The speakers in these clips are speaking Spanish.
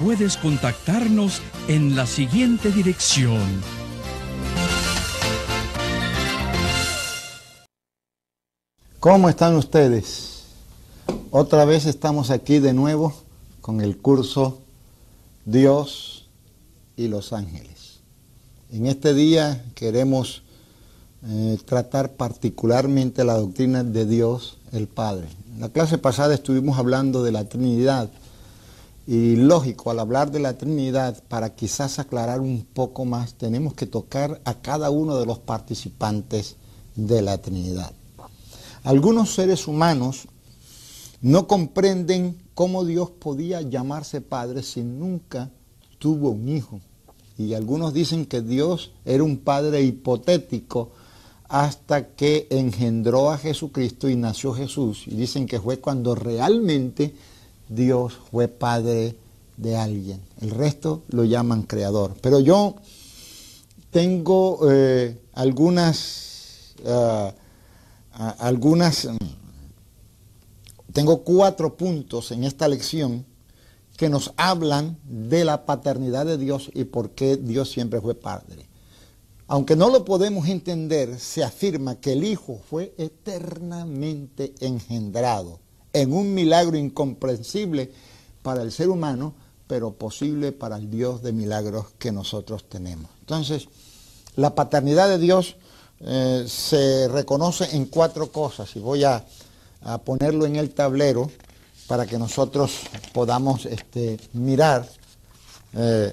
puedes contactarnos en la siguiente dirección. ¿Cómo están ustedes? Otra vez estamos aquí de nuevo con el curso Dios y los ángeles. En este día queremos eh, tratar particularmente la doctrina de Dios el Padre. En la clase pasada estuvimos hablando de la Trinidad y lógico, al hablar de la Trinidad, para quizás aclarar un poco más, tenemos que tocar a cada uno de los participantes de la Trinidad. Algunos seres humanos no comprenden cómo Dios podía llamarse Padre si nunca tuvo un hijo. Y algunos dicen que Dios era un Padre hipotético hasta que engendró a Jesucristo y nació Jesús. Y dicen que fue cuando realmente Dios fue padre de alguien. El resto lo llaman creador. Pero yo tengo eh, algunas, ah, algunas, mm, tengo cuatro puntos en esta lección que nos hablan de la paternidad de Dios y por qué Dios siempre fue padre. Aunque no lo podemos entender, se afirma que el Hijo fue eternamente engendrado en un milagro incomprensible para el ser humano, pero posible para el Dios de milagros que nosotros tenemos. Entonces, la paternidad de Dios eh, se reconoce en cuatro cosas y voy a, ponerlo en el tablero para que nosotros podamos este, mirar eh,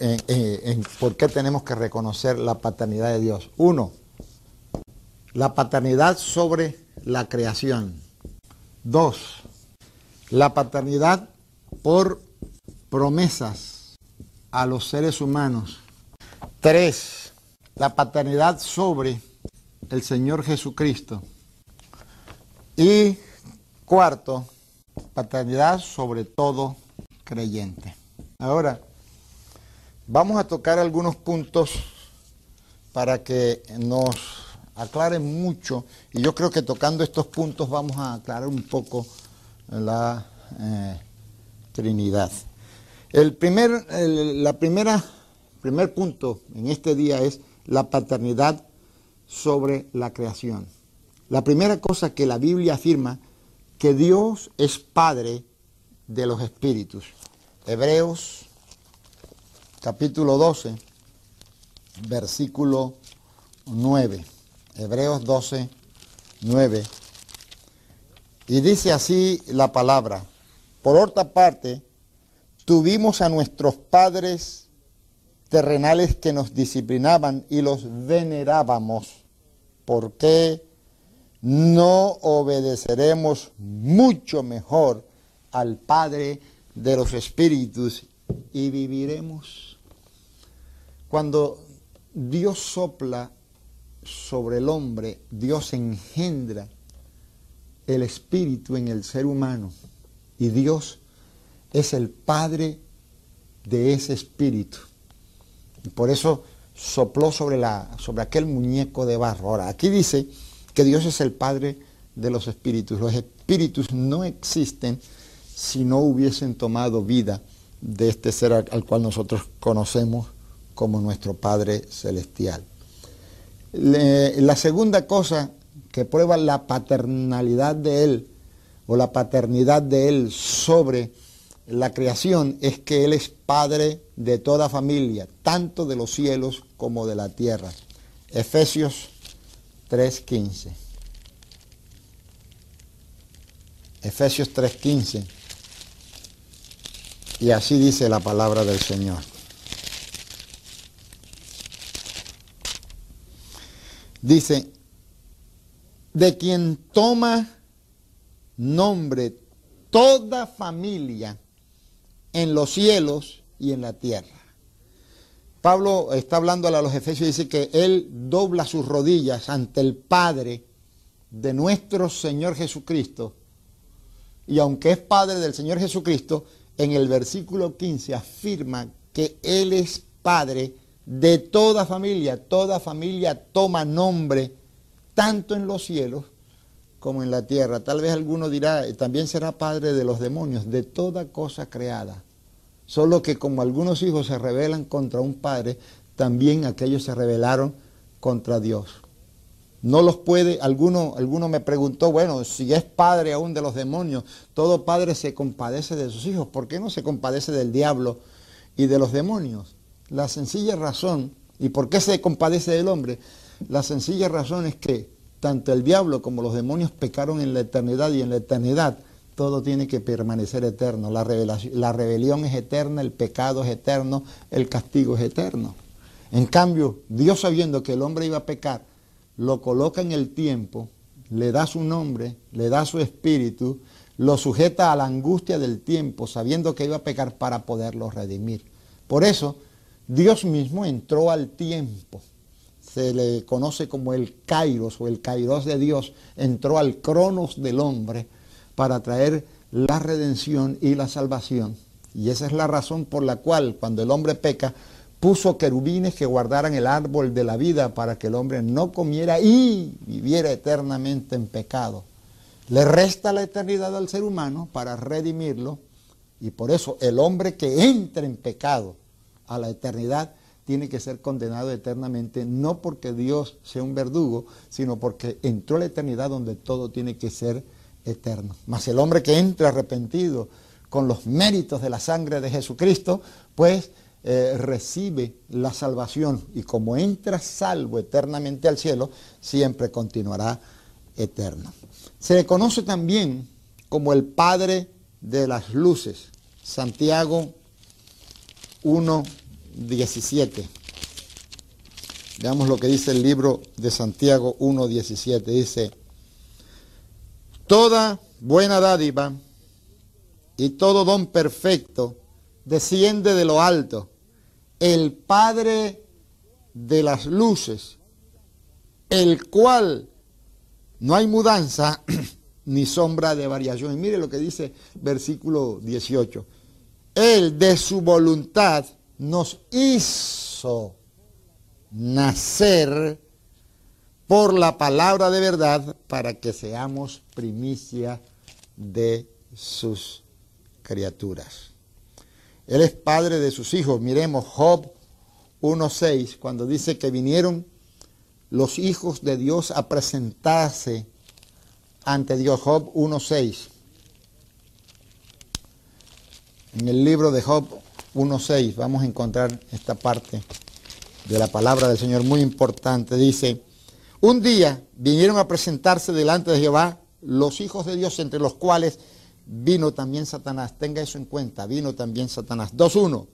eh, por qué tenemos que reconocer la paternidad de Dios. Uno, la paternidad sobre la creación. Dos, la paternidad por promesas a los seres humanos. Tres, la paternidad sobre el Señor Jesucristo. Y cuarto, paternidad sobre todo creyente. Ahora, vamos a tocar algunos puntos para que nos aclare mucho y yo creo que tocando estos puntos vamos a aclarar un poco la eh, Trinidad. El primer, la primera, primer punto en este día es la paternidad sobre la creación. La primera cosa que la Biblia afirma, que Dios es Padre de los espíritus. Hebreos capítulo 12, versículo 9. Hebreos 12, 9. Y dice así la palabra. Por otra parte, tuvimos a nuestros padres terrenales que nos disciplinaban y los venerábamos. ¿Por qué no obedeceremos mucho mejor al Padre de los Espíritus y viviremos? Cuando Dios sopla sobre el hombre, Dios engendra el espíritu en el ser humano y Dios es el padre de ese espíritu. Y por eso sopló sobre, la, sobre aquel muñeco de barro. Ahora, aquí dice que Dios es el padre de los espíritus. Los espíritus no existen si no hubiesen tomado vida de este ser al cual nosotros conocemos como nuestro Padre Celestial la segunda cosa que prueba la paternalidad de Él o la paternidad de Él sobre la creación es que Él es Padre de toda familia, tanto de los cielos como de la tierra. Efesios 3.15. Efesios 3.15. Y así dice la palabra del Señor. Dice, de quien toma nombre toda familia en los cielos y en la tierra. Pablo está hablando a los Efesios y dice que él dobla sus rodillas ante el Padre de nuestro Señor Jesucristo. Y aunque es Padre del Señor Jesucristo, en el versículo 15 afirma que Él es Padre de toda familia. Toda familia toma nombre tanto en los cielos como en la tierra. Tal vez alguno dirá, también será Padre de los demonios, de toda cosa creada. Solo que como algunos hijos se rebelan contra un padre, también aquellos se rebelaron contra Dios. No los puede, alguno, alguno me preguntó, bueno, si es padre aún de los demonios, todo padre se compadece de sus hijos, ¿por qué no se compadece del diablo y de los demonios? La sencilla razón, ¿y por qué se compadece del hombre? La sencilla razón es que tanto el diablo como los demonios pecaron en la eternidad y en la eternidad todo tiene que permanecer eterno. La, la rebelión es eterna, el pecado es eterno, el castigo es eterno. En cambio, Dios sabiendo que el hombre iba a pecar, lo coloca en el tiempo, le da su nombre, le da su espíritu, lo sujeta a la angustia del tiempo, sabiendo que iba a pecar para poderlo redimir. Por eso, Dios mismo entró al tiempo. Se le conoce como el kairos o el kairos de Dios, entró al cronos del hombre para traer la redención y la salvación. Y esa es la razón por la cual cuando el hombre peca, puso querubines que guardaran el árbol de la vida para que el hombre no comiera y viviera eternamente en pecado. Le resta la eternidad al ser humano para redimirlo y por eso el hombre que entra en pecado a la eternidad tiene que ser condenado eternamente, no porque Dios sea un verdugo, sino porque entró a la eternidad donde todo tiene que ser eterno. Mas el hombre que entra arrepentido con los méritos de la sangre de Jesucristo, pues eh, recibe la salvación y como entra salvo eternamente al cielo, siempre continuará eterno. Se le conoce también como el Padre de las Luces, Santiago 1.17. Veamos lo que dice el libro de Santiago 1.17. Dice, Toda buena dádiva y todo don perfecto desciende de lo alto, el Padre de las luces, el cual no hay mudanza ni sombra de variación. Y mire lo que dice versículo 18. Él de su voluntad nos hizo nacer por la palabra de verdad para que seamos primicia de sus criaturas. Él es padre de sus hijos. Miremos Job 1.6, cuando dice que vinieron los hijos de Dios a presentarse ante Dios. Job 1.6. En el libro de Job 1.6 vamos a encontrar esta parte de la palabra del Señor muy importante. Dice, un día vinieron a presentarse delante de Jehová los hijos de Dios, entre los cuales vino también Satanás. Tenga eso en cuenta, vino también Satanás. 2.1.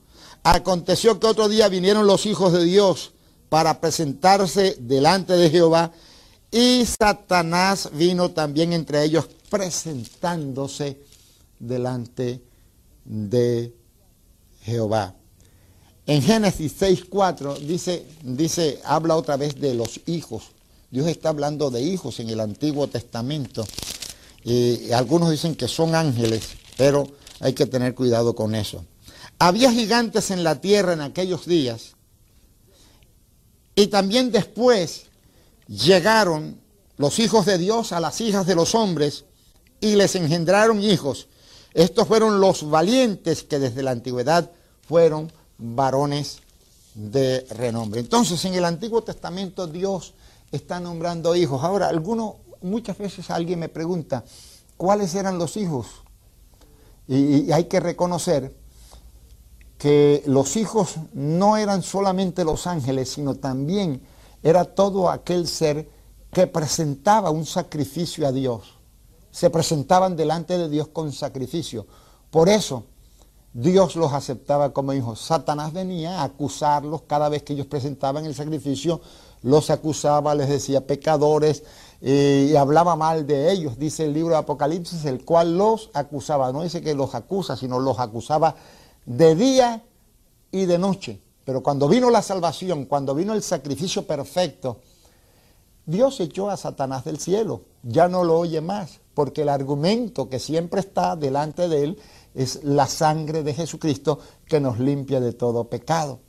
Aconteció que otro día vinieron los hijos de Dios para presentarse delante de Jehová y Satanás vino también entre ellos presentándose delante de Jehová. En Génesis 6.4 dice, dice, habla otra vez de los hijos Dios está hablando de hijos en el Antiguo Testamento. Y algunos dicen que son ángeles, pero hay que tener cuidado con eso. Había gigantes en la tierra en aquellos días. Y también después llegaron los hijos de Dios a las hijas de los hombres y les engendraron hijos. Estos fueron los valientes que desde la antigüedad fueron varones de renombre. Entonces en el Antiguo Testamento Dios está nombrando hijos. Ahora, alguno, muchas veces alguien me pregunta, ¿cuáles eran los hijos? Y, hay que reconocer que los hijos no eran solamente los ángeles, sino también era todo aquel ser que presentaba un sacrificio a Dios. Se presentaban delante de Dios con sacrificio. Por eso, Dios los aceptaba como hijos. Satanás venía a acusarlos cada vez que ellos presentaban el sacrificio, los acusaba, les decía pecadores eh, y hablaba mal de ellos, dice el libro de Apocalipsis, el cual los acusaba. No dice que los acusa, sino los acusaba de día y de noche. Pero cuando vino la salvación, cuando vino el sacrificio perfecto, Dios echó a Satanás del cielo. Ya no lo oye más, porque el argumento que siempre está delante de él es la sangre de Jesucristo que nos limpia de todo pecado.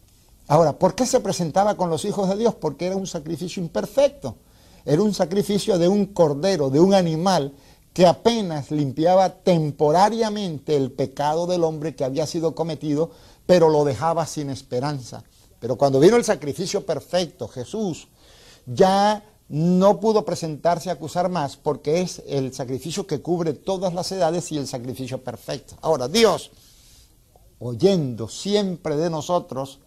Ahora, ¿por qué se presentaba con los hijos de Dios? Porque era un sacrificio imperfecto. Era un sacrificio de un cordero, de un animal que apenas limpiaba temporariamente el pecado del hombre que había sido cometido, pero lo dejaba sin esperanza. Pero cuando vino el sacrificio perfecto, Jesús ya no pudo presentarse a acusar más porque es el sacrificio que cubre todas las edades y el sacrificio perfecto. Ahora, Dios, oyendo siempre de nosotros,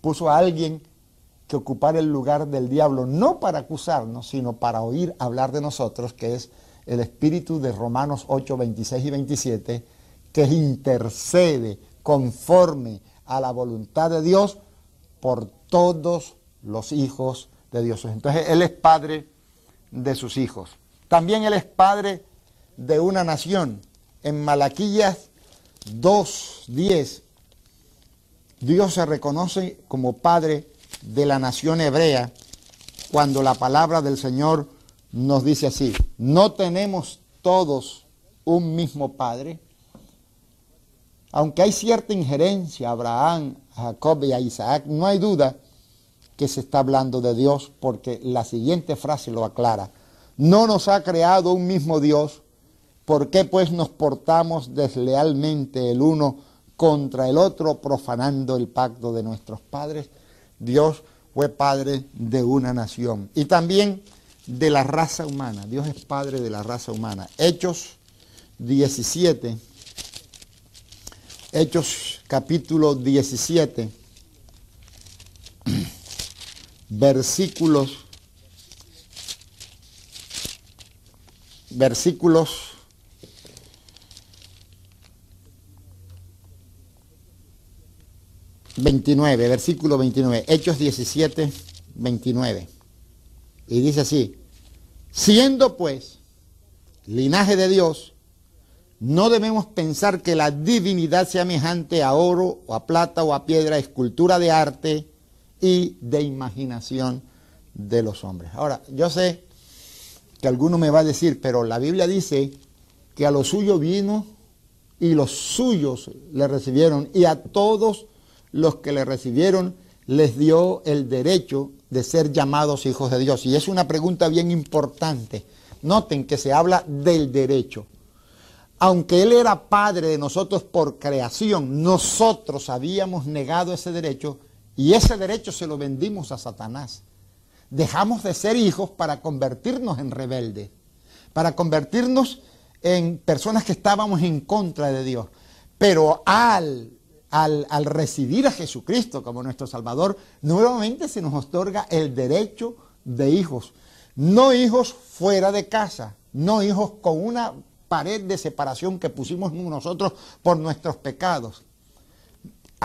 puso a alguien que ocupara el lugar del diablo, no para acusarnos, sino para oír hablar de nosotros, que es el espíritu de Romanos 8, 26 y 27, que intercede conforme a la voluntad de Dios por todos los hijos de Dios. Entonces Él es padre de sus hijos. También Él es padre de una nación. En Malaquías 2.10, Dios se reconoce como padre de la nación hebrea cuando la palabra del Señor nos dice así, no tenemos todos un mismo padre, aunque hay cierta injerencia a Abraham, a Jacob y a Isaac, no hay duda que se está hablando de Dios porque la siguiente frase lo aclara. No nos ha creado un mismo Dios, ¿por qué pues nos portamos deslealmente el uno contra el otro, profanando el pacto de nuestros padres? Dios fue padre de una nación y también de la raza humana. Dios es padre de la raza humana. Hechos 17, Hechos capítulo 17 versículos, versículos ...29, versículo 29... ...Hechos 17, 29... ...y dice así... ...siendo pues... ...linaje de Dios... ...no debemos pensar que la divinidad sea semejante a oro... ...o a plata o a piedra... ...escultura de arte y de imaginación de los hombres. Ahora, yo sé que alguno me va a decir, pero la Biblia dice que a los suyos vino y los suyos le recibieron y a todos los que le recibieron les dio el derecho de ser llamados hijos de Dios. Y es una pregunta bien importante. Noten que se habla del derecho. Aunque Él era Padre de nosotros por creación, nosotros habíamos negado ese derecho y ese derecho se lo vendimos a Satanás. Dejamos de ser hijos para convertirnos en rebeldes, para convertirnos en personas que estábamos en contra de Dios. Pero al, al, al recibir a Jesucristo como nuestro Salvador, nuevamente se nos otorga el derecho de hijos. No hijos fuera de casa, no hijos con una pared de separación que pusimos nosotros por nuestros pecados,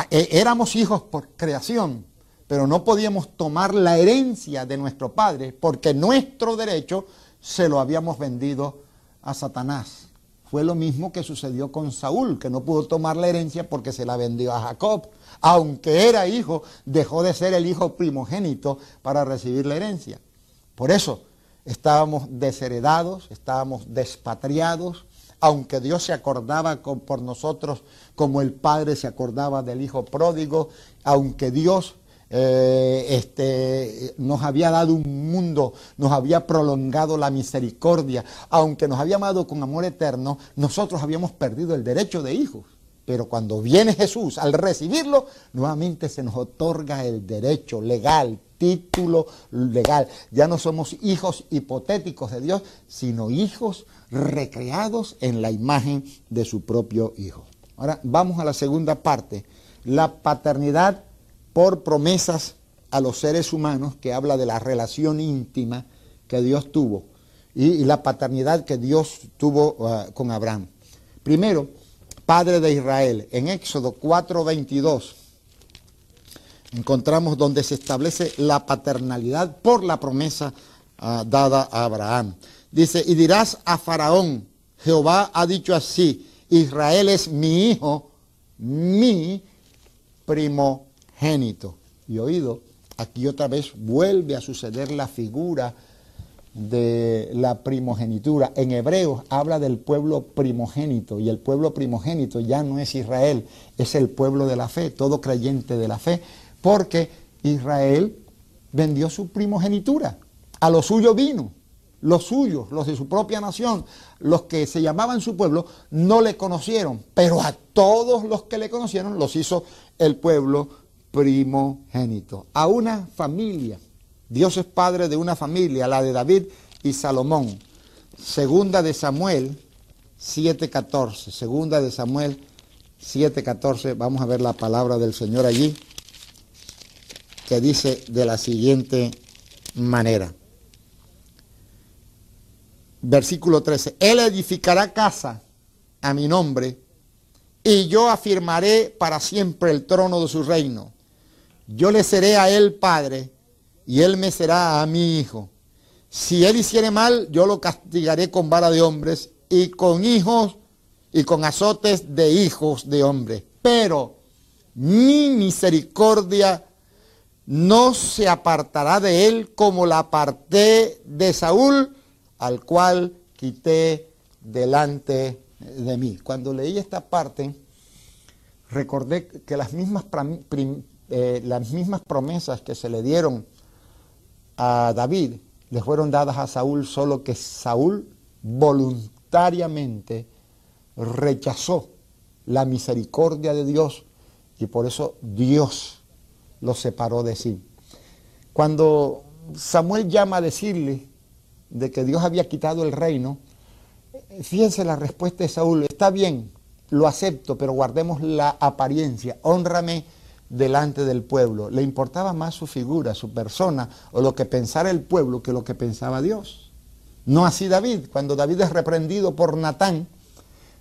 éramos hijos por creación, pero no podíamos tomar la herencia de nuestro padre porque nuestro derecho se lo habíamos vendido a Satanás. Fue lo mismo que sucedió con Saúl, que no pudo tomar la herencia porque se la vendió a Jacob. Aunque era hijo, dejó de ser el hijo primogénito para recibir la herencia. Por eso estábamos desheredados, estábamos despatriados, aunque Dios se acordaba por nosotros como el Padre se acordaba del Hijo pródigo, aunque Dios eh, este, nos había dado un mundo, nos había prolongado la misericordia, aunque nos había amado con amor eterno, nosotros habíamos perdido el derecho de hijos. Pero cuando viene Jesús, al recibirlo, nuevamente se nos otorga el derecho legal, título legal. Ya no somos hijos hipotéticos de Dios, sino hijos recreados en la imagen de su propio Hijo. Ahora vamos a la segunda parte, la paternidad por promesas a los seres humanos, que habla de la relación íntima que Dios tuvo y, la paternidad que Dios tuvo uh, con Abraham. Primero, padre de Israel. En Éxodo 4:22 encontramos donde se establece la paternalidad por la promesa ah, dada a Abraham. Dice, y dirás a Faraón, Jehová ha dicho así, Israel es mi hijo, mi primogénito. Y oído, aquí otra vez vuelve a suceder la figura de la primogenitura. En hebreo habla del pueblo primogénito y el pueblo primogénito ya no es Israel, es el pueblo de la fe, todo creyente de la fe, porque Israel vendió su primogenitura, a lo suyo vino, los suyos, los de su propia nación, los que se llamaban su pueblo, no le conocieron, pero a todos los que le conocieron los hizo el pueblo primogénito, a una familia. Dios es padre de una familia, la de David y Salomón. Segunda de Samuel 7:14. Segunda de Samuel 7:14. Vamos a ver la palabra del Señor allí, que dice de la siguiente manera. Versículo 13. Él edificará casa a mi nombre y yo afirmaré para siempre el trono de su reino. Yo le seré a él padre y él me será a mi hijo. Si él hiciere mal, yo lo castigaré con vara de hombres y con hijos y con azotes de hijos de hombres. Pero mi misericordia no se apartará de él como la aparté de Saúl, al cual quité delante de mí. Cuando leí esta parte, recordé que las mismas, eh, las mismas promesas que se le dieron a David le fueron dadas a Saúl, solo que Saúl voluntariamente rechazó la misericordia de Dios y por eso Dios lo separó de sí. Cuando Samuel llama a decirle de que Dios había quitado el reino, fíjense la respuesta de Saúl, está bien, lo acepto, pero guardemos la apariencia, honrame delante del pueblo. Le importaba más su figura, su persona o lo que pensara el pueblo que lo que pensaba Dios. No así David. Cuando David es reprendido por Natán,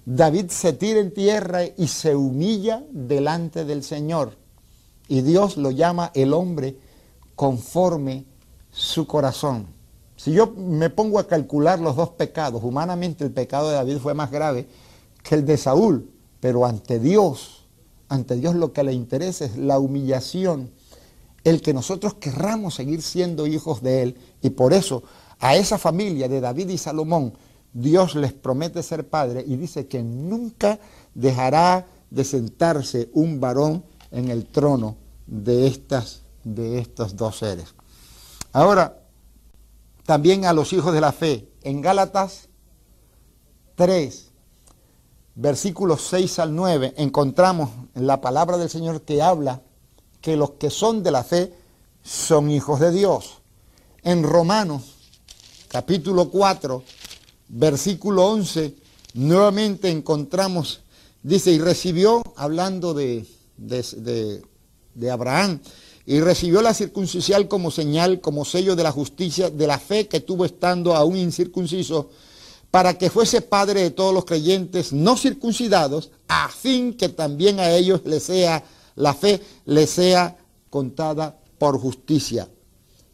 David se tira en tierra y se humilla delante del Señor. Y Dios lo llama el hombre conforme su corazón. Si yo me pongo a calcular los dos pecados, humanamente el pecado de David fue más grave que el de Saúl, pero ante Dios ante Dios lo que le interesa es la humillación, el que nosotros querramos seguir siendo hijos de Él. Y por eso a esa familia de David y Salomón, Dios les promete ser padre y dice que nunca dejará de sentarse un varón en el trono de, estas, de estos dos seres. Ahora, también a los hijos de la fe, en Gálatas 3, versículos 6 al 9, encontramos en la palabra del Señor que habla que los que son de la fe son hijos de Dios. En Romanos capítulo 4, versículo 11, nuevamente encontramos, dice, y recibió, hablando de, de, de Abraham, y recibió la circuncisión como señal, como sello de la justicia, de la fe que tuvo estando aún incircunciso, para que fuese padre de todos los creyentes no circuncidados, a fin que también a ellos les sea la fe, les sea contada por justicia.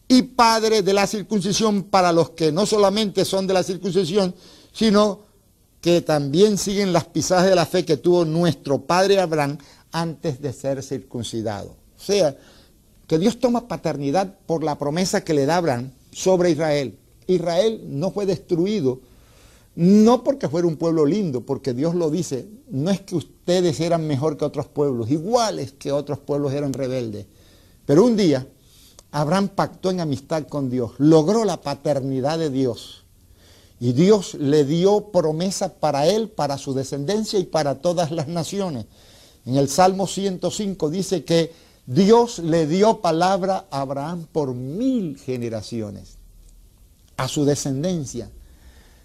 Y padre de la circuncisión para los que no solamente son de la circuncisión, sino que también siguen las pisadas de la fe que tuvo nuestro padre Abraham antes de ser circuncidado. O sea, que Dios toma paternidad por la promesa que le da Abraham sobre Israel. Israel no fue destruido no porque fuera un pueblo lindo, porque Dios lo dice, no es que ustedes eran mejor que otros pueblos, iguales que otros pueblos eran rebeldes. Pero un día Abraham pactó en amistad con Dios, logró la paternidad de Dios. Y Dios le dio promesa para él, para su descendencia y para todas las naciones. En el Salmo 105 dice que Dios le dio palabra a Abraham por mil generaciones, a su descendencia.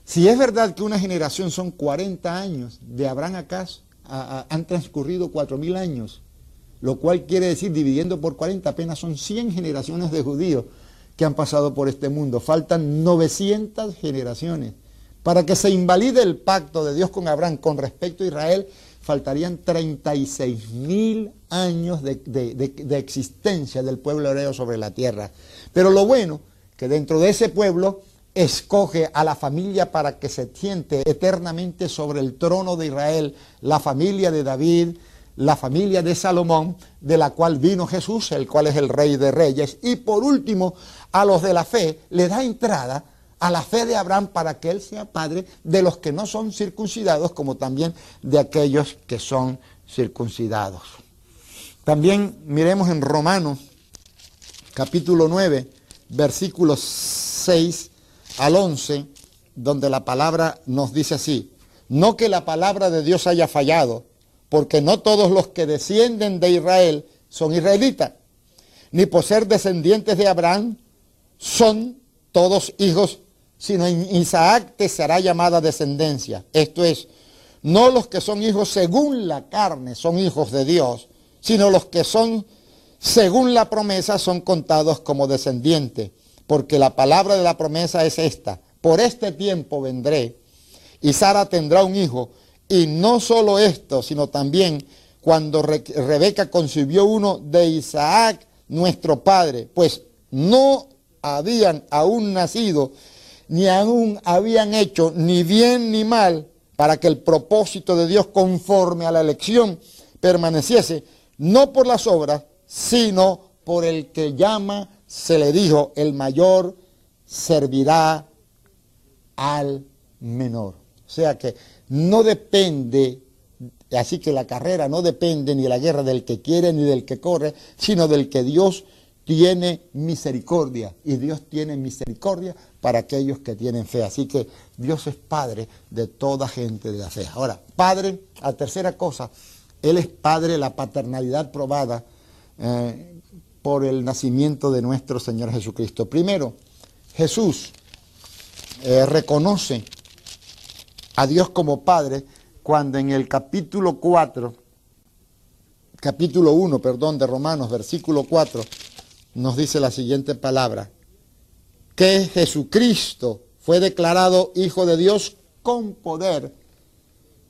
Si es verdad que una generación son 40 años, de Abraham acá han transcurrido 4.000 años, lo cual quiere decir, dividiendo por 40, apenas son 100 generaciones de judíos que han pasado por este mundo. Faltan 900 generaciones. Para que se invalide el pacto de Dios con Abraham con respecto a Israel, faltarían 36 mil años de, de, existencia del pueblo hebreo sobre la tierra. Pero lo bueno, que dentro de ese pueblo escoge a la familia para que se siente eternamente sobre el trono de Israel, la familia de David, la familia de Salomón, de la cual vino Jesús, el cual es el rey de reyes. Y por último, a los de la fe le da entrada a la fe de Abraham para que él sea padre de los que no son circuncidados, como también de aquellos que son circuncidados. También miremos en Romanos capítulo 9, versículos 6 al 11, donde la palabra nos dice así, no que la palabra de Dios haya fallado, porque no todos los que descienden de Israel son israelitas, ni por ser descendientes de Abraham son todos hijos, sino en Isaac te será llamada descendencia. Esto es, no los que son hijos según la carne son hijos de Dios, sino los que son según la promesa son contados como descendientes, porque la palabra de la promesa es esta, por este tiempo vendré y Sara tendrá un hijo y no solo esto, sino también cuando Rebeca concibió uno de Isaac, nuestro padre, pues no habían aún nacido, ni aún habían hecho ni bien ni mal, para que el propósito de Dios conforme a la elección permaneciese, no por las obras, sino por el que llama, se le dijo, el mayor servirá al menor. O sea que no depende, así que la carrera no depende ni de la guerra del que quiere ni del que corre, sino del que Dios tiene misericordia. Y Dios tiene misericordia para aquellos que tienen fe. Así que Dios es Padre de toda gente de la fe. Ahora, Padre, la tercera cosa, Él es Padre, la paternalidad probada eh, por el nacimiento de nuestro Señor Jesucristo. Primero, Jesús eh, reconoce a Dios como Padre cuando en el capítulo 4, capítulo 1, perdón, de Romanos, versículo 4, nos dice la siguiente palabra, que Jesucristo fue declarado Hijo de Dios con poder,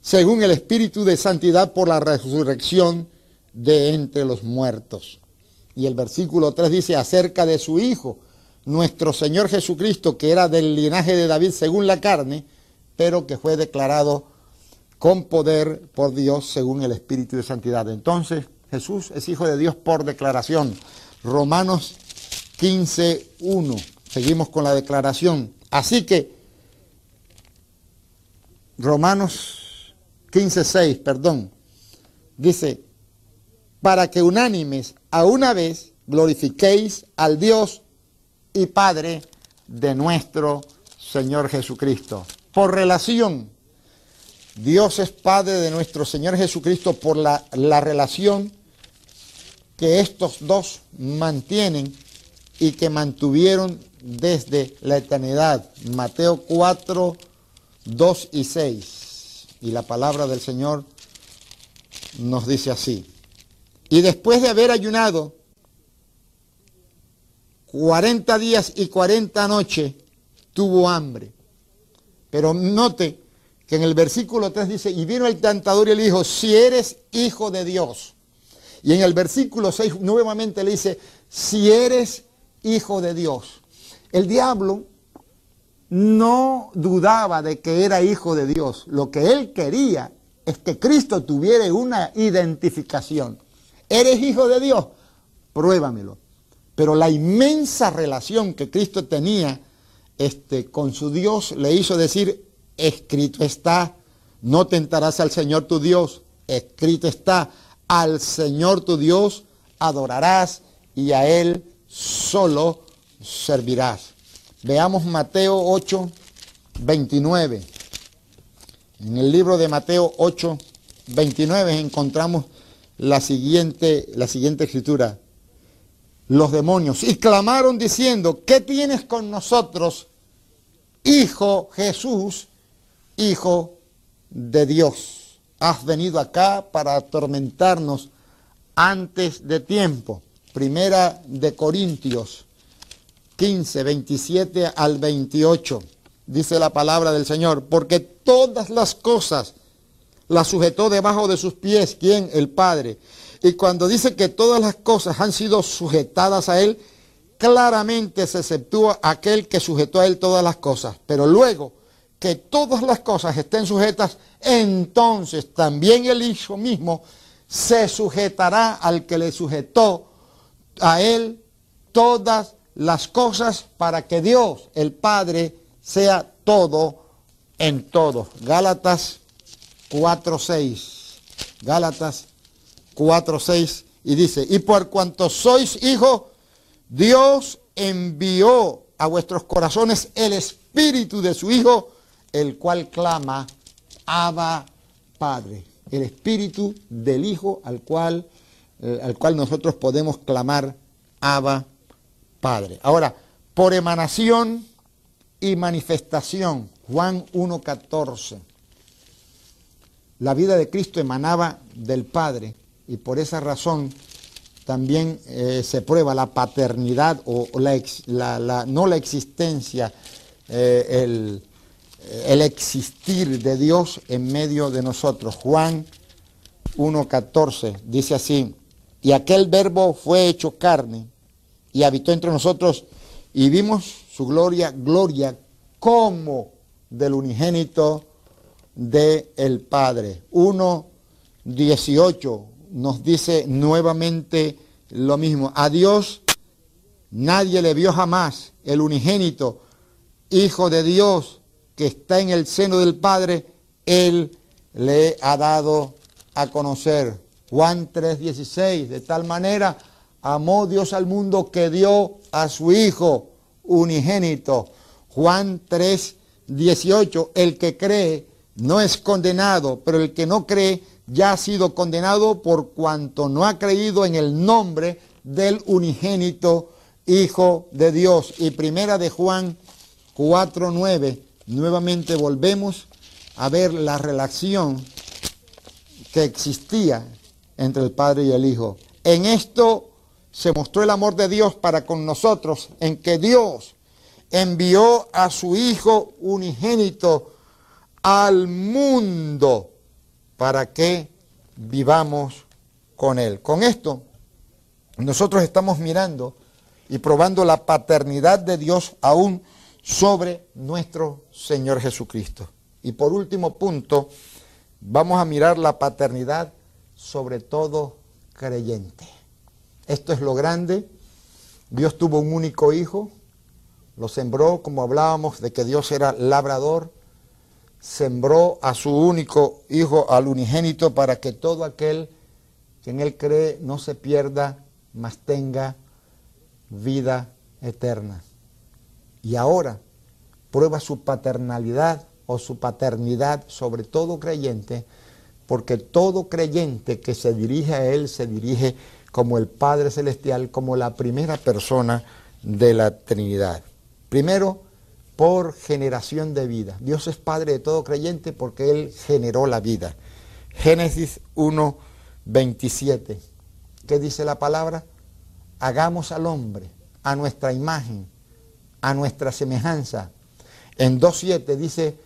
según el Espíritu de Santidad por la resurrección de entre los muertos. Y el versículo 3 dice acerca de su Hijo, nuestro Señor Jesucristo, que era del linaje de David según la carne, pero que fue declarado con poder por Dios según el Espíritu de Santidad. Entonces, Jesús es hijo de Dios por declaración. Romanos 15, 1. Seguimos con la declaración. Así que, Romanos 15, 6, perdón, dice, para que unánimes a una vez glorifiquéis al Dios y Padre de nuestro Señor Jesucristo por relación. Dios es Padre de nuestro Señor Jesucristo por la, relación que estos dos mantienen y que mantuvieron desde la eternidad. Mateo 4, 2 y 6. Y la palabra del Señor nos dice así. Y después de haber ayunado 40 días y 40 noches, tuvo hambre. Pero note que en el versículo 3 dice, y vino el tentador y le dijo, si eres hijo de Dios. Y en el versículo 6 nuevamente le dice, si eres hijo de Dios. El diablo no dudaba de que era hijo de Dios. Lo que él quería es que Cristo tuviera una identificación. ¿Eres hijo de Dios? Pruébamelo. Pero la inmensa relación que Cristo tenía este, con su Dios le hizo decir, escrito está, no tentarás al Señor tu Dios, escrito está, al Señor tu Dios adorarás y a Él solo servirás. Veamos Mateo 8, 29. En el libro de Mateo 8, 29 encontramos la siguiente, la siguiente escritura. Los demonios y clamaron diciendo, ¿qué tienes con nosotros, Hijo Jesús, Hijo de Dios. Has venido acá para atormentarnos antes de tiempo. Primera de Corintios 15, 27 al 28. Dice la palabra del Señor, porque todas las cosas la sujetó debajo de sus pies. ¿Quién? El Padre. Y cuando dice que todas las cosas han sido sujetadas a Él, claramente se exceptúa aquel que sujetó a Él todas las cosas. Pero luego que todas las cosas estén sujetas, entonces también el Hijo mismo se sujetará al que le sujetó a Él todas las cosas para que Dios, el Padre, sea todo en todo. Gálatas 4.6. Gálatas 4.6 y dice, y por cuanto sois hijos, Dios envió a vuestros corazones el espíritu de su Hijo, el cual clama, Abba Padre. El espíritu del Hijo al cual, eh, al cual nosotros podemos clamar, Abba Padre. Ahora, por emanación y manifestación, Juan 1.14. La vida de Cristo emanaba del Padre y por esa razón también eh, se prueba la paternidad o, la, no la existencia, eh, el, el, existir de Dios en medio de nosotros. Juan 1.14 dice así, y aquel verbo fue hecho carne y habitó entre nosotros y vimos su gloria, gloria como del unigénito de el Padre. 1.18 nos dice nuevamente lo mismo. A Dios nadie le vio jamás, el unigénito, Hijo de Dios que está en el seno del Padre, Él le ha dado a conocer. Juan 3:16, de tal manera amó Dios al mundo que dio a su Hijo unigénito. Juan 3:18, el que cree no es condenado, pero el que no cree ya ha sido condenado por cuanto no ha creído en el nombre del unigénito Hijo de Dios. Y primera de Juan 4.9, nuevamente volvemos a ver la relación que existía entre el Padre y el Hijo. En esto se mostró el amor de Dios para con nosotros, en que Dios envió a su Hijo unigénito al mundo para que vivamos con Él. Con esto, nosotros estamos mirando y probando la paternidad de Dios aún sobre nuestro Señor Jesucristo. Y por último punto, vamos a mirar la paternidad sobre todo creyente. Esto es lo grande. Dios tuvo un único hijo, lo sembró, como hablábamos, de que Dios era labrador, sembró a su único Hijo, al unigénito, para que todo aquel que en Él cree no se pierda, mas tenga vida eterna. Y ahora prueba su paternalidad o su paternidad sobre todo creyente, porque todo creyente que se dirige a Él se dirige como el Padre Celestial, como la primera persona de la Trinidad. Primero, por generación de vida. Dios es Padre de todo creyente porque Él generó la vida. Génesis 1, 27. ¿Qué dice la palabra? Hagamos al hombre a nuestra imagen, a nuestra semejanza. En 2.7 dice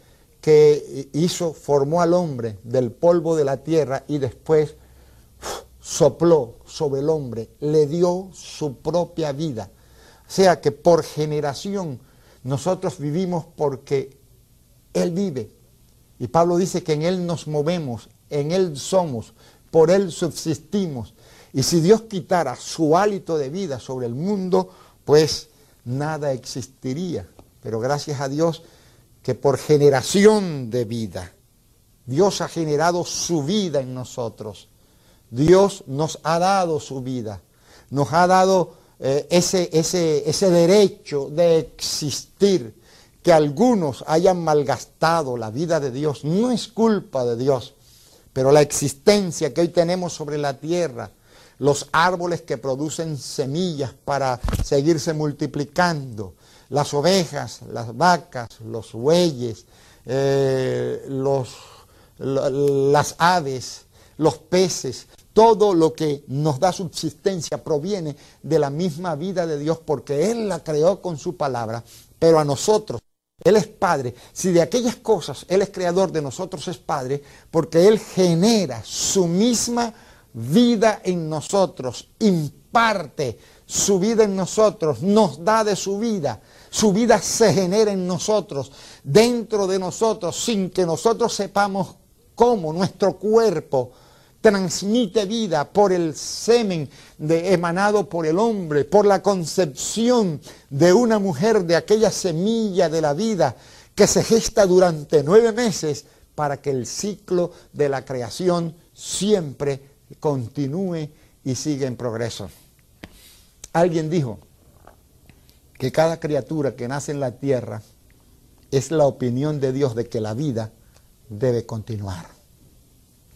que hizo, formó al hombre del polvo de la tierra y después sopló sobre el hombre, le dio su propia vida. O sea que por generación nosotros vivimos porque Él vive. Y Pablo dice que en Él nos movemos, en Él somos, por Él subsistimos. Y si Dios quitara su hálito de vida sobre el mundo, pues nada existiría. Pero gracias a Dios que por generación de vida, Dios ha generado su vida en nosotros. Dios nos ha dado su vida. Nos ha dado eh, ese, ese, ese derecho de existir, que algunos hayan malgastado la vida de Dios, no es culpa de Dios, pero la existencia que hoy tenemos sobre la tierra, los árboles que producen semillas para seguirse multiplicando, las ovejas, las vacas, los bueyes, eh, los, las aves, los peces, todo lo que nos da subsistencia proviene de la misma vida de Dios porque Él la creó con su palabra, pero a nosotros Él es Padre. Si de aquellas cosas Él es creador de nosotros es Padre, porque Él genera su misma vida en nosotros, imparte su vida en nosotros, nos da de su vida. Su vida se genera en nosotros, dentro de nosotros, sin que nosotros sepamos cómo nuestro cuerpo transmite vida por el semen emanado por el hombre, por la concepción de una mujer de aquella semilla de la vida que se gesta durante nueve meses para que el ciclo de la creación siempre continúe y siga en progreso. Alguien dijo que cada criatura que nace en la tierra es la opinión de Dios de que la vida debe continuar.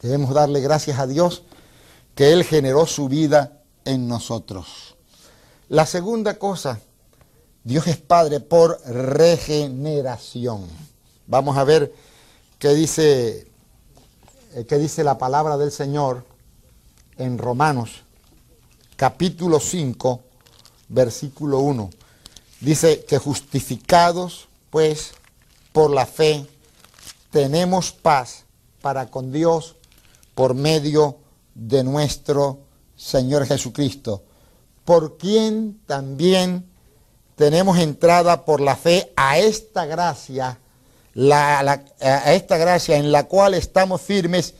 Debemos darle gracias a Dios que Él generó su vida en nosotros. La segunda cosa, Dios es Padre por regeneración. Vamos a ver qué dice, eh, qué dice la palabra del Señor en Romanos capítulo 5, versículo 1. Dice que justificados pues por la fe tenemos paz para con Dios por medio de nuestro Señor Jesucristo, por quien también tenemos entrada por la fe a esta gracia, a esta gracia en la cual estamos firmes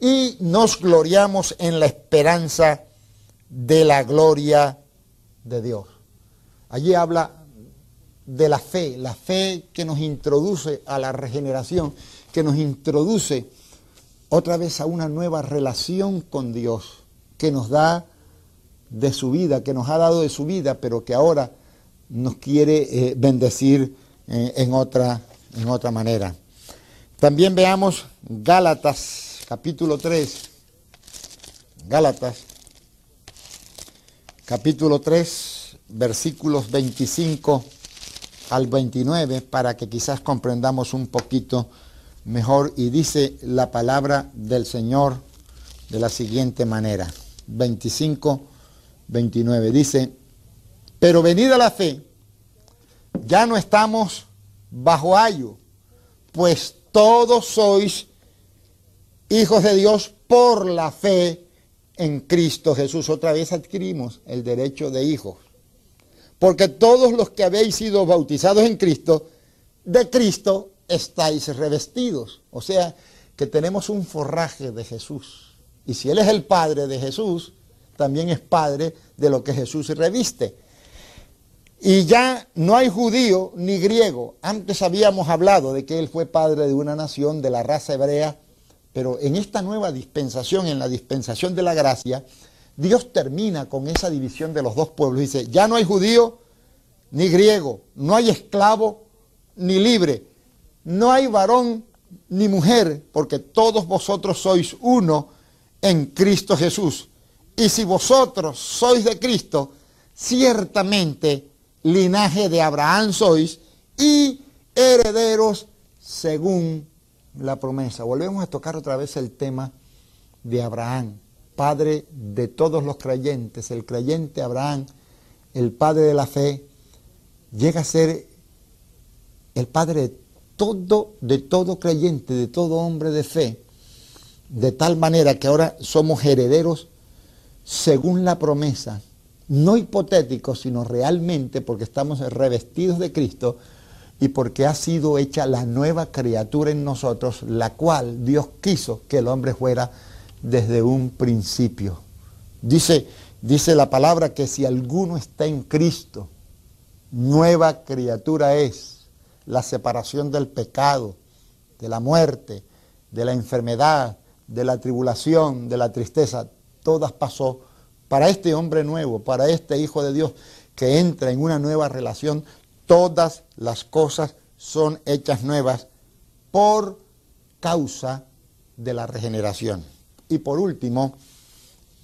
y nos gloriamos en la esperanza de la gloria de Dios. Allí habla de la fe, la fe que nos introduce a la regeneración, que nos introduce otra vez a una nueva relación con Dios que nos da de su vida, que nos ha dado de su vida, pero que ahora nos quiere eh, bendecir eh, en, otra, en otra manera. También veamos Gálatas capítulo 3. Gálatas capítulo 3, versículos 25 al 29, para que quizás comprendamos un poquito mejor y dice la palabra del Señor de la siguiente manera. 25, 29. Dice, pero venida la fe, ya no estamos bajo ayo, pues todos sois hijos de Dios por la fe en Cristo Jesús. Otra vez adquirimos el derecho de hijos. Porque todos los que habéis sido bautizados en Cristo, de Cristo estáis revestidos. O sea, que tenemos un forraje de Jesús. Y si Él es el Padre de Jesús, también es Padre de lo que Jesús reviste. Y ya no hay judío ni griego. Antes habíamos hablado de que Él fue Padre de una nación, de la raza hebrea, pero en esta nueva dispensación, en la dispensación de la gracia, Dios termina con esa división de los dos pueblos. Dice, ya no hay judío ni griego, no hay esclavo ni libre, no hay varón ni mujer, porque todos vosotros sois uno en Cristo Jesús. Y si vosotros sois de Cristo, ciertamente linaje de Abraham sois y herederos según la promesa. Volvemos a tocar otra vez el tema de Abraham, padre de todos los creyentes. El creyente Abraham, el padre de la fe, llega a ser el padre de todo, de todo creyente, de todo hombre de fe, de tal manera que ahora somos herederos según la promesa, no hipotéticos, sino realmente porque estamos revestidos de Cristo y porque ha sido hecha la nueva criatura en nosotros, la cual Dios quiso que el hombre fuera desde un principio. Dice, dice la palabra que si alguno está en Cristo, nueva criatura es la separación del pecado, de la muerte, de la enfermedad, de la tribulación, de la tristeza, todas pasó para este hombre nuevo, para este Hijo de Dios que entra en una nueva relación, todas las cosas son hechas nuevas por causa de la regeneración. Y por último,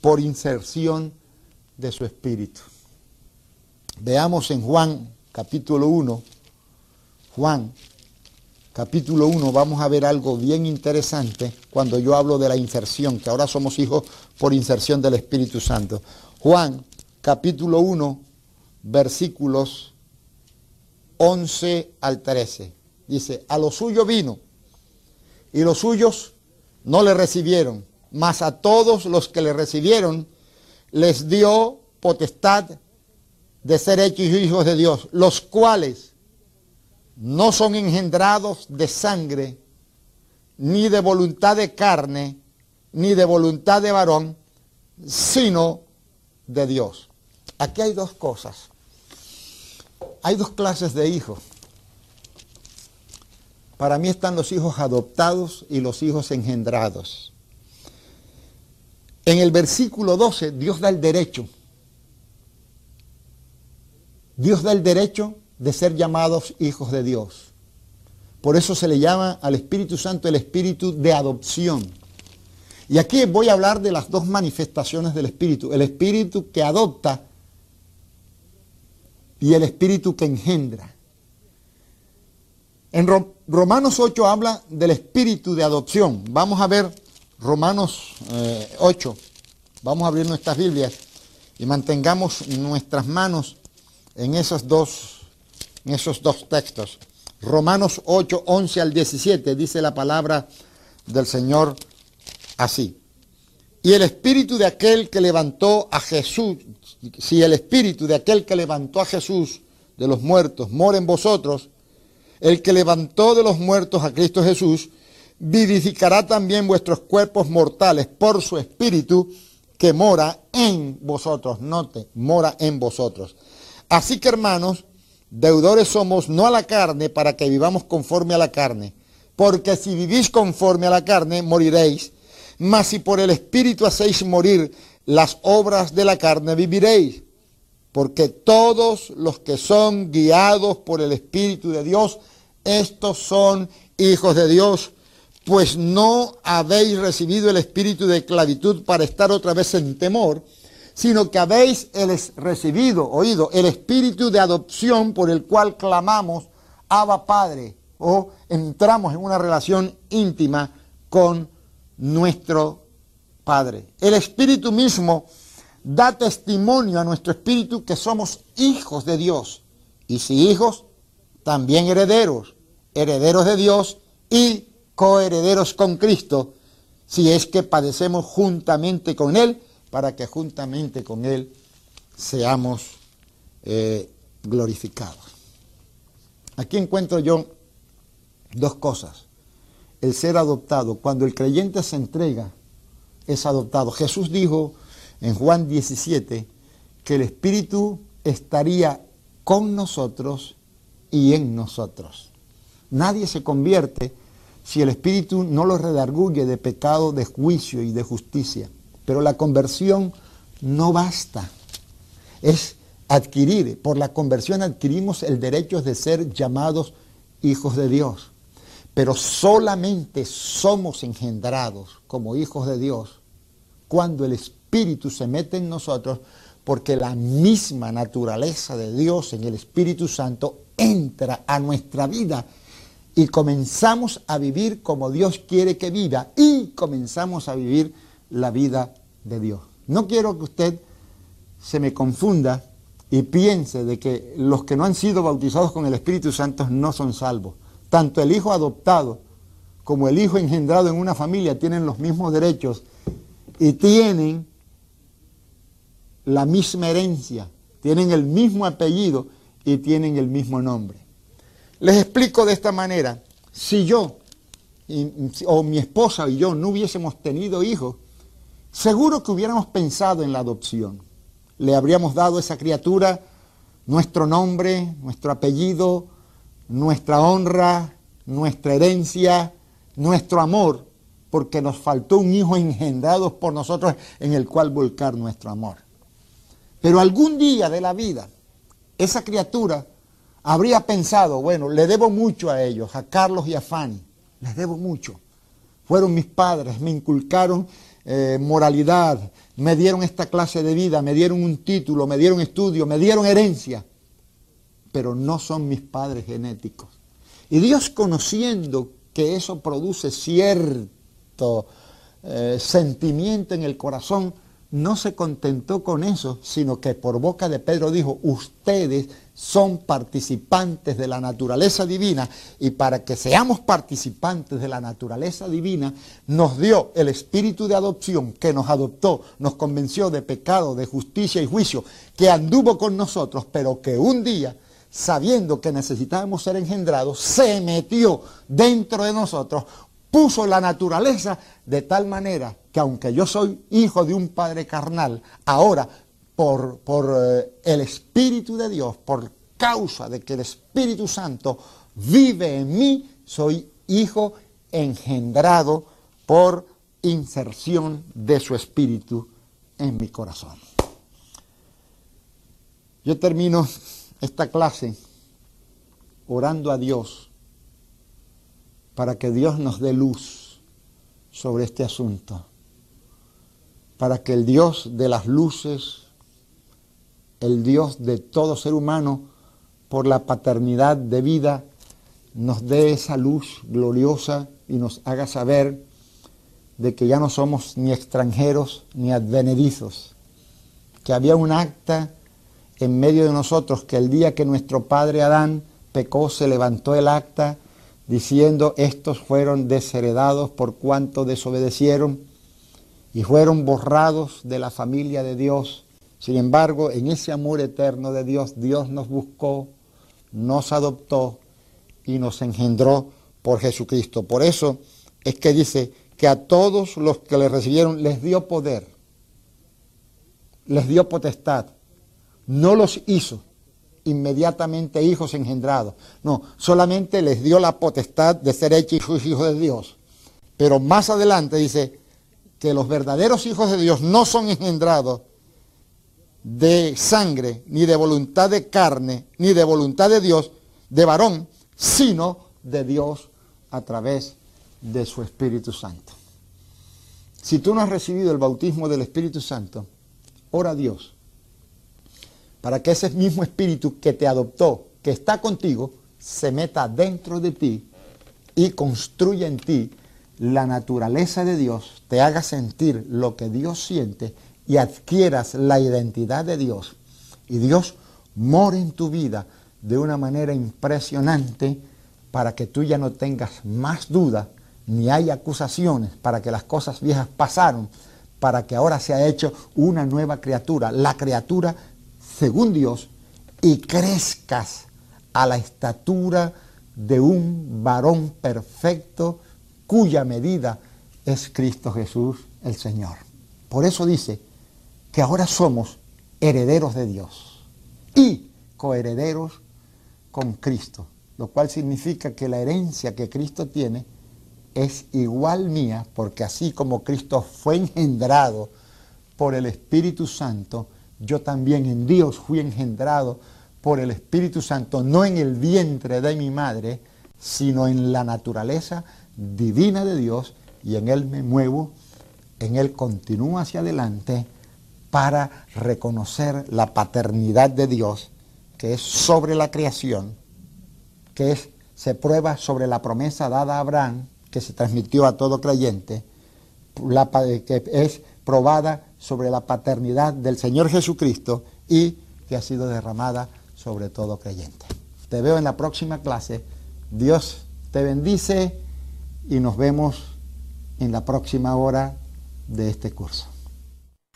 por inserción de su espíritu. Veamos en Juan capítulo 1, Juan, capítulo 1, vamos a ver algo bien interesante cuando yo hablo de la inserción, que ahora somos hijos por inserción del Espíritu Santo. Juan, capítulo 1, versículos 11 al 13. dice, a lo suyo vino y los suyos no le recibieron, mas a todos los que le recibieron les dio potestad de ser hechos hijos de Dios, los cuales no son engendrados de sangre, ni de voluntad de carne, ni de voluntad de varón, sino de Dios. Aquí hay dos cosas. Hay dos clases de hijos. Para mí están los hijos adoptados y los hijos engendrados. En el versículo 12 Dios da el derecho. Dios da el derecho de ser llamados hijos de Dios. Por eso se le llama al Espíritu Santo el Espíritu de adopción. Y aquí voy a hablar de las dos manifestaciones del Espíritu. El Espíritu que adopta y el Espíritu que engendra. En Romanos 8 habla del Espíritu de adopción. Vamos a ver Romanos 8. Eh, Vamos a abrir nuestras Biblias y mantengamos nuestras manos en esos dos, en esos dos textos. Romanos 8, 11 al 17 dice la palabra del Señor así. Y el espíritu de aquel que levantó a Jesús, si el espíritu de aquel que levantó a Jesús de los muertos mora en vosotros, el que levantó de los muertos a Cristo Jesús, vivificará también vuestros cuerpos mortales por su espíritu que mora en vosotros. Note, mora en vosotros. Así que hermanos, deudores somos no a la carne para que vivamos conforme a la carne. Porque si vivís conforme a la carne, moriréis. Mas si por el Espíritu hacéis morir las obras de la carne, viviréis. Porque todos los que son guiados por el Espíritu de Dios, estos son hijos de Dios. Pues no habéis recibido el espíritu de esclavitud para estar otra vez en temor, sino que habéis recibido, oído, el espíritu de adopción por el cual clamamos, Abba Padre, o entramos en una relación íntima con nuestro Padre. El Espíritu mismo da testimonio a nuestro espíritu que somos hijos de Dios. Y si hijos, también herederos, herederos de Dios y coherederos con Cristo, si es que padecemos juntamente con Él, para que juntamente con Él seamos eh, glorificados. Aquí encuentro yo dos cosas. El ser adoptado, cuando el creyente se entrega, es adoptado. Jesús dijo en Juan 17 que el Espíritu estaría con nosotros y en nosotros. Nadie se convierte si el Espíritu no lo redarguye de pecado, de juicio y de justicia. Pero la conversión no basta. Es adquirir, por la conversión adquirimos el derecho de ser llamados hijos de Dios. Pero solamente somos engendrados como hijos de Dios cuando el Espíritu se mete en nosotros, porque la misma naturaleza de Dios en el Espíritu Santo entra a nuestra vida y comenzamos a vivir como Dios quiere que viva y comenzamos a vivir la vida de Dios. No quiero que usted se me confunda y piense de que los que no han sido bautizados con el Espíritu Santo no son salvos. Tanto el hijo adoptado como el hijo engendrado en una familia tienen los mismos derechos y tienen la misma herencia, tienen el mismo apellido y tienen el mismo nombre. Les explico de esta manera, si yo o mi esposa y yo no hubiésemos tenido hijos, seguro que hubiéramos pensado en la adopción. Le habríamos dado a esa criatura nuestro nombre, nuestro apellido, nuestra honra, nuestra herencia, nuestro amor, porque nos faltó un hijo engendrado por nosotros en el cual volcar nuestro amor. Pero algún día de la vida, esa criatura habría pensado, bueno, le debo mucho a ellos, a Carlos y a Fanny, les debo mucho. Fueron mis padres, me inculcaron eh, moralidad, me dieron esta clase de vida, me dieron un título, me dieron estudio, me dieron herencia, pero no son mis padres genéticos. Y Dios conociendo que eso produce cierto eh, sentimiento en el corazón, no se contentó con eso, sino que por boca de Pedro dijo, ustedes son participantes de la naturaleza divina y para que seamos participantes de la naturaleza divina, nos dio el espíritu de adopción que nos adoptó, nos convenció de pecado, de justicia y juicio, que anduvo con nosotros, pero que un día, sabiendo que necesitábamos ser engendrados, se metió dentro de nosotros, puso la naturaleza de tal manera que aunque yo soy hijo de un padre carnal, ahora por, eh, el Espíritu de Dios, por causa de que el Espíritu Santo vive en mí, soy hijo engendrado por inserción de su Espíritu en mi corazón. Yo termino esta clase orando a Dios para que Dios nos dé luz sobre este asunto, para que el Dios de las luces, el Dios de todo ser humano, por la paternidad de vida, nos dé esa luz gloriosa y nos haga saber de que ya no somos ni extranjeros ni advenedizos, que había un acta en medio de nosotros, que el día que nuestro padre Adán pecó, se levantó el acta diciendo, estos fueron desheredados por cuanto desobedecieron y fueron borrados de la familia de Dios. Sin embargo, en ese amor eterno de Dios, Dios nos buscó, nos adoptó y nos engendró por Jesucristo. Por eso es que dice que a todos los que le recibieron les dio poder, les dio potestad, no los hizo inmediatamente hijos engendrados. No, solamente les dio la potestad de ser hechos hijos de Dios. Pero más adelante dice que los verdaderos hijos de Dios no son engendrados de sangre, ni de voluntad de carne, ni de voluntad de Dios, de varón, sino de Dios a través de su Espíritu Santo. Si tú no has recibido el bautismo del Espíritu Santo, ora a Dios para que ese mismo espíritu que te adoptó, que está contigo, se meta dentro de ti y construya en ti la naturaleza de Dios, te haga sentir lo que Dios siente y adquieras la identidad de Dios. Y Dios more en tu vida de una manera impresionante para que tú ya no tengas más duda ni hay acusaciones, para que las cosas viejas pasaron, para que ahora se ha hecho una nueva criatura, la criatura según Dios y crezcas a la estatura de un varón perfecto cuya medida es Cristo Jesús el Señor. Por eso dice que ahora somos herederos de Dios y coherederos con Cristo, lo cual significa que la herencia que Cristo tiene es igual mía, porque así como Cristo fue engendrado por el Espíritu Santo, yo también en Dios fui engendrado por el Espíritu Santo, no en el vientre de mi madre, sino en la naturaleza divina de Dios y en Él me muevo, en Él continúo hacia adelante para reconocer la paternidad de Dios, que es sobre la creación, que es, se prueba sobre la promesa dada a Abraham, que se transmitió a todo creyente, que es probada sobre la paternidad del Señor Jesucristo y que ha sido derramada sobre todo creyente. Te veo en la próxima clase. Dios te bendice y nos vemos en la próxima hora de este curso.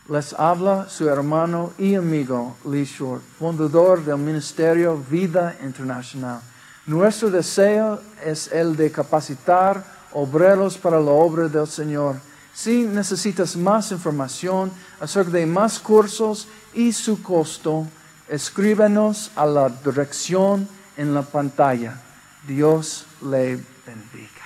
Les habla su hermano y amigo Lee Short, fundador del Ministerio Vida Internacional. Nuestro deseo es el de capacitar obreros para la obra del Señor si necesitas más información acerca de más cursos y su costo, escríbenos a la dirección en la pantalla. Dios le bendiga.